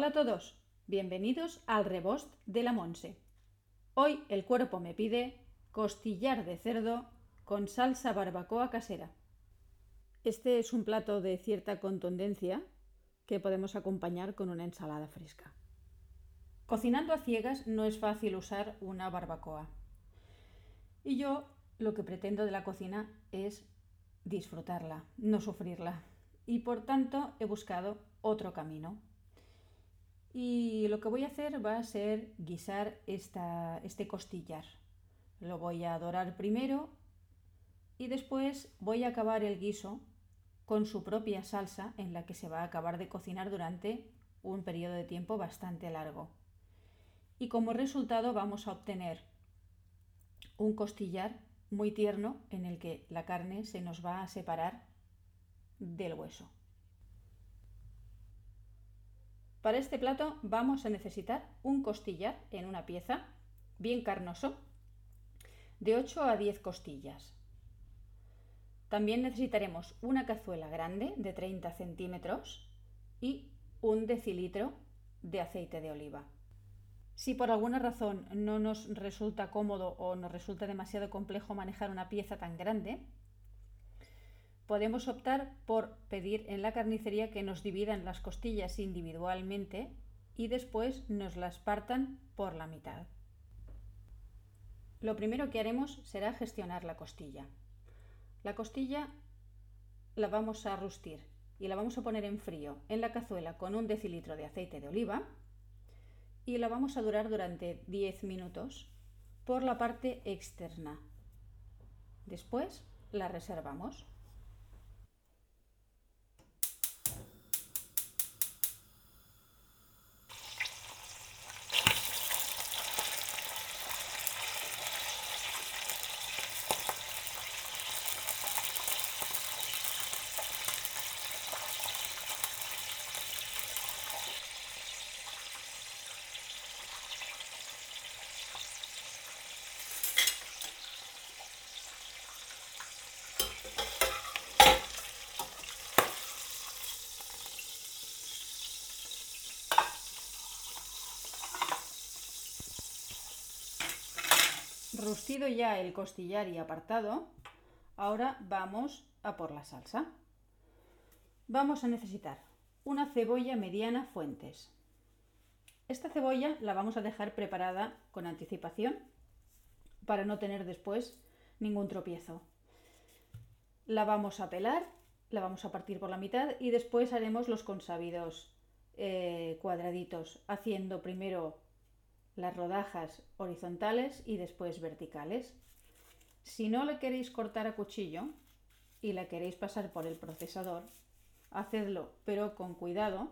Hola a todos, bienvenidos al rebost de la Monse. Hoy el cuerpo me pide costillar de cerdo con salsa barbacoa casera. Este es un plato de cierta contundencia que podemos acompañar con una ensalada fresca. Cocinando a ciegas no es fácil usar una barbacoa. Y yo lo que pretendo de la cocina es disfrutarla, no sufrirla. Y por tanto he buscado otro camino. Y lo que voy a hacer va a ser guisar este costillar. Lo voy a dorar primero y después voy a acabar el guiso con su propia salsa en la que se va a acabar de cocinar durante un periodo de tiempo bastante largo. Y como resultado vamos a obtener un costillar muy tierno en el que la carne se nos va a separar del hueso. Para este plato vamos a necesitar un costillar en una pieza, bien carnoso, de 8 a 10 costillas. También necesitaremos una cazuela grande de 30 centímetros y un decilitro de aceite de oliva. Si por alguna razón no nos resulta cómodo o nos resulta demasiado complejo manejar una pieza tan grande, podemos optar por pedir en la carnicería que nos dividan las costillas individualmente y después nos las partan por la mitad. Lo primero que haremos será gestionar la costilla. La costilla la vamos a rustir y la vamos a poner en frío en la cazuela con un decilitro de aceite de oliva y la vamos a durar durante 10 minutos por la parte externa. Después la reservamos. Rustido ya el costillar y apartado, ahora vamos a por la salsa. Vamos a necesitar una cebolla mediana fuentes. Esta cebolla la vamos a dejar preparada con anticipación para no tener después ningún tropiezo. La vamos a pelar, la vamos a partir por la mitad y después haremos los consabidos eh, cuadraditos, haciendo primero las rodajas horizontales y después verticales. Si no le queréis cortar a cuchillo y la queréis pasar por el procesador, hacedlo, pero con cuidado,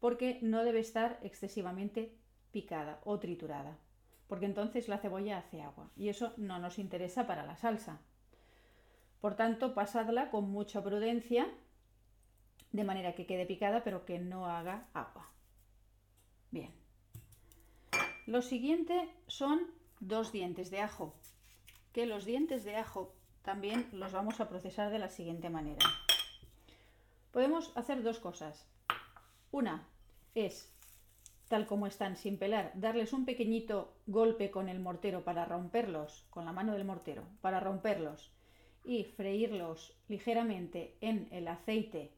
porque no debe estar excesivamente picada o triturada, porque entonces la cebolla hace agua y eso no nos interesa para la salsa. Por tanto, pasadla con mucha prudencia, de manera que quede picada, pero que no haga agua. Bien. Lo siguiente son dos dientes de ajo, que los dientes de ajo también los vamos a procesar de la siguiente manera. Podemos hacer dos cosas. Una es, tal como están sin pelar, darles un pequeñito golpe con el mortero para romperlos, con la mano del mortero, para romperlos y freírlos ligeramente en el aceite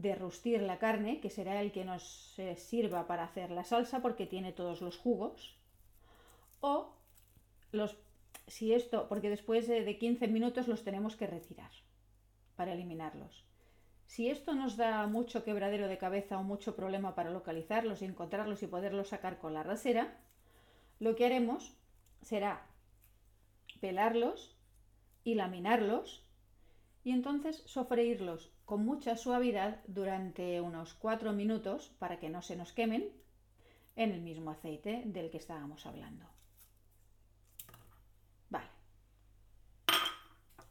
de rustir la carne, que será el que nos eh, sirva para hacer la salsa porque tiene todos los jugos. O los, si esto, porque después de 15 minutos los tenemos que retirar para eliminarlos. Si esto nos da mucho quebradero de cabeza o mucho problema para localizarlos y encontrarlos y poderlos sacar con la rasera, lo que haremos será pelarlos y laminarlos y entonces sofreírlos con mucha suavidad durante unos 4 minutos para que no se nos quemen en el mismo aceite del que estábamos hablando. Vale.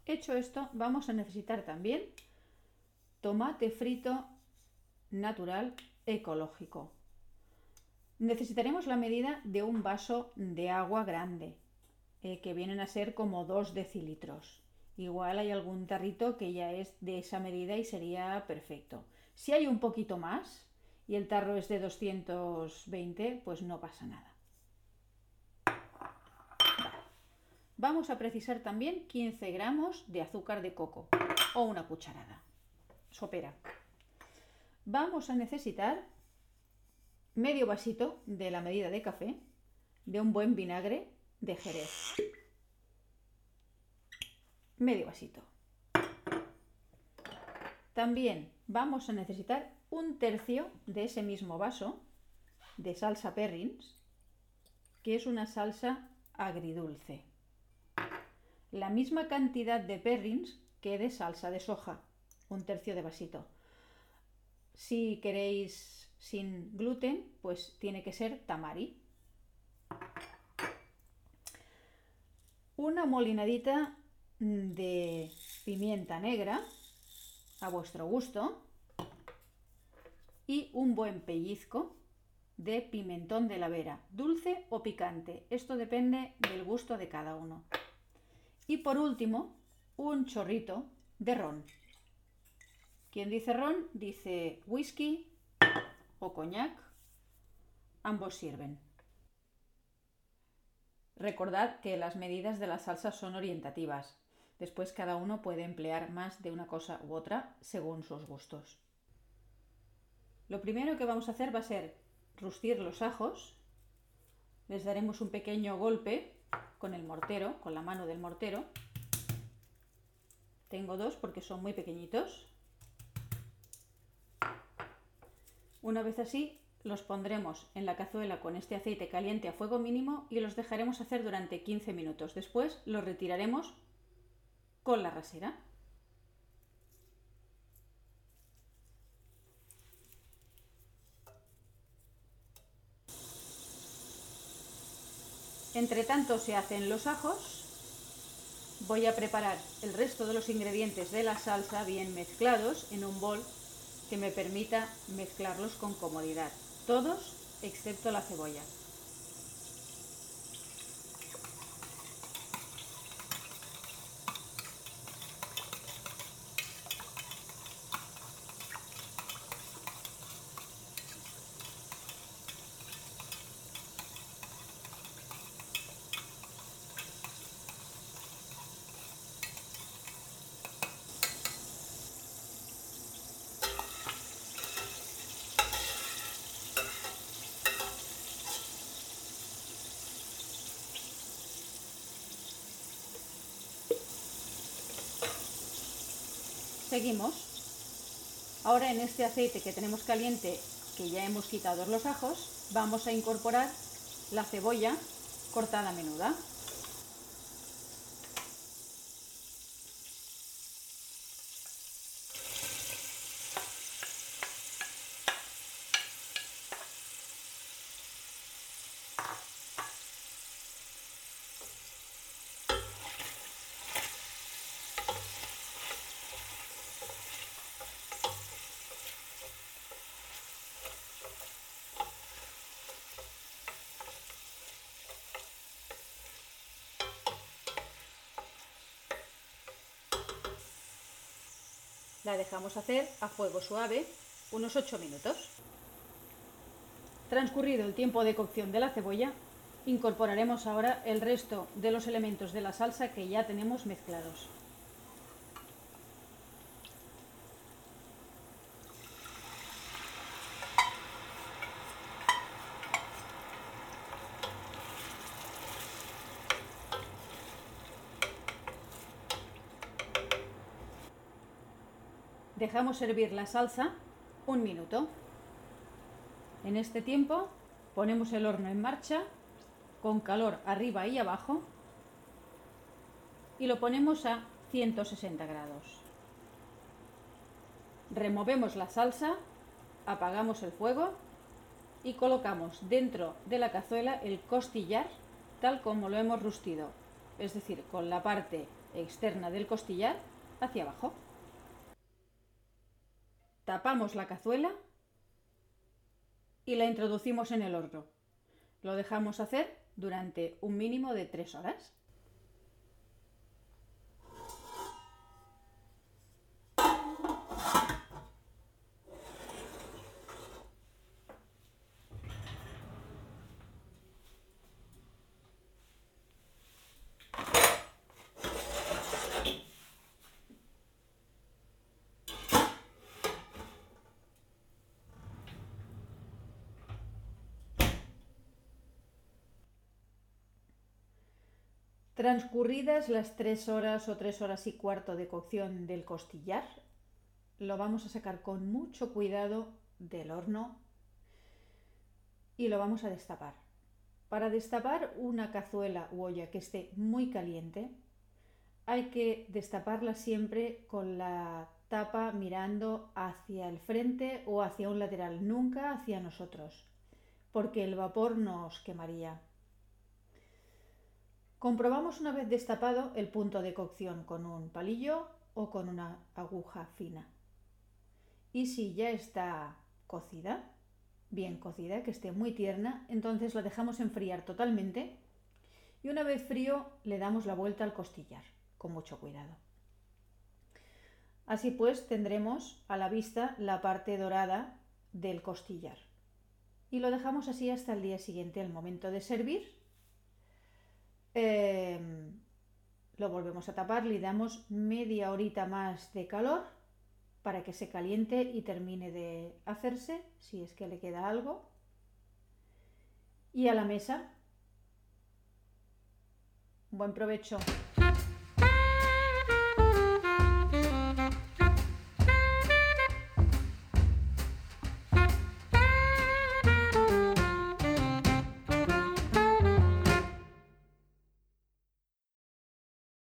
Hecho esto, vamos a necesitar también tomate frito natural ecológico. Necesitaremos la medida de un vaso de agua grande, eh, que vienen a ser como 2 decilitros. Igual hay algún tarrito que ya es de esa medida y sería perfecto. Si hay un poquito más y el tarro es de 220, pues no pasa nada. Vamos a precisar también 15 gramos de azúcar de coco o una cucharada sopera. Vamos a necesitar medio vasito de la medida de café de un buen vinagre de jerez. Medio vasito. También vamos a necesitar un tercio de ese mismo vaso de salsa Perrins, que es una salsa agridulce. La misma cantidad de Perrins que de salsa de soja, un tercio de vasito. Si queréis sin gluten, pues tiene que ser tamari. Una molinadita de pimienta negra a vuestro gusto y un buen pellizco de pimentón de la vera, dulce o picante. Esto depende del gusto de cada uno. Y por último, un chorrito de ron. Quien dice ron dice whisky o coñac. Ambos sirven. Recordad que las medidas de las salsas son orientativas. Después cada uno puede emplear más de una cosa u otra según sus gustos. Lo primero que vamos a hacer va a ser rustir los ajos. Les daremos un pequeño golpe con el mortero, con la mano del mortero. Tengo dos porque son muy pequeñitos. Una vez así, los pondremos en la cazuela con este aceite caliente a fuego mínimo y los dejaremos hacer durante 15 minutos. Después los retiraremos con la rasera. Entre tanto se hacen los ajos. Voy a preparar el resto de los ingredientes de la salsa bien mezclados en un bol que me permita mezclarlos con comodidad. Todos excepto la cebolla. Seguimos. Ahora en este aceite que tenemos caliente, que ya hemos quitado los ajos, vamos a incorporar la cebolla cortada menuda. La dejamos hacer a fuego suave unos 8 minutos. Transcurrido el tiempo de cocción de la cebolla, incorporaremos ahora el resto de los elementos de la salsa que ya tenemos mezclados. Dejamos hervir la salsa un minuto. En este tiempo ponemos el horno en marcha con calor arriba y abajo y lo ponemos a 160 grados. Removemos la salsa, apagamos el fuego y colocamos dentro de la cazuela el costillar tal como lo hemos rustido, es decir, con la parte externa del costillar hacia abajo. Tapamos la cazuela y la introducimos en el horno. Lo dejamos hacer durante un mínimo de tres horas. Transcurridas las tres horas o tres horas y cuarto de cocción del costillar, lo vamos a sacar con mucho cuidado del horno y lo vamos a destapar. Para destapar una cazuela u olla que esté muy caliente, hay que destaparla siempre con la tapa mirando hacia el frente o hacia un lateral, nunca hacia nosotros, porque el vapor nos quemaría. Comprobamos una vez destapado el punto de cocción con un palillo o con una aguja fina. Y si ya está cocida, bien cocida, que esté muy tierna, entonces la dejamos enfriar totalmente y una vez frío le damos la vuelta al costillar, con mucho cuidado. Así pues tendremos a la vista la parte dorada del costillar. Y lo dejamos así hasta el día siguiente, al momento de servir Em, lo volvemos a tapar, le damos media horita más de calor para que se caliente y termine de hacerse, si es que le queda algo. Y a la mesa. Buen provecho.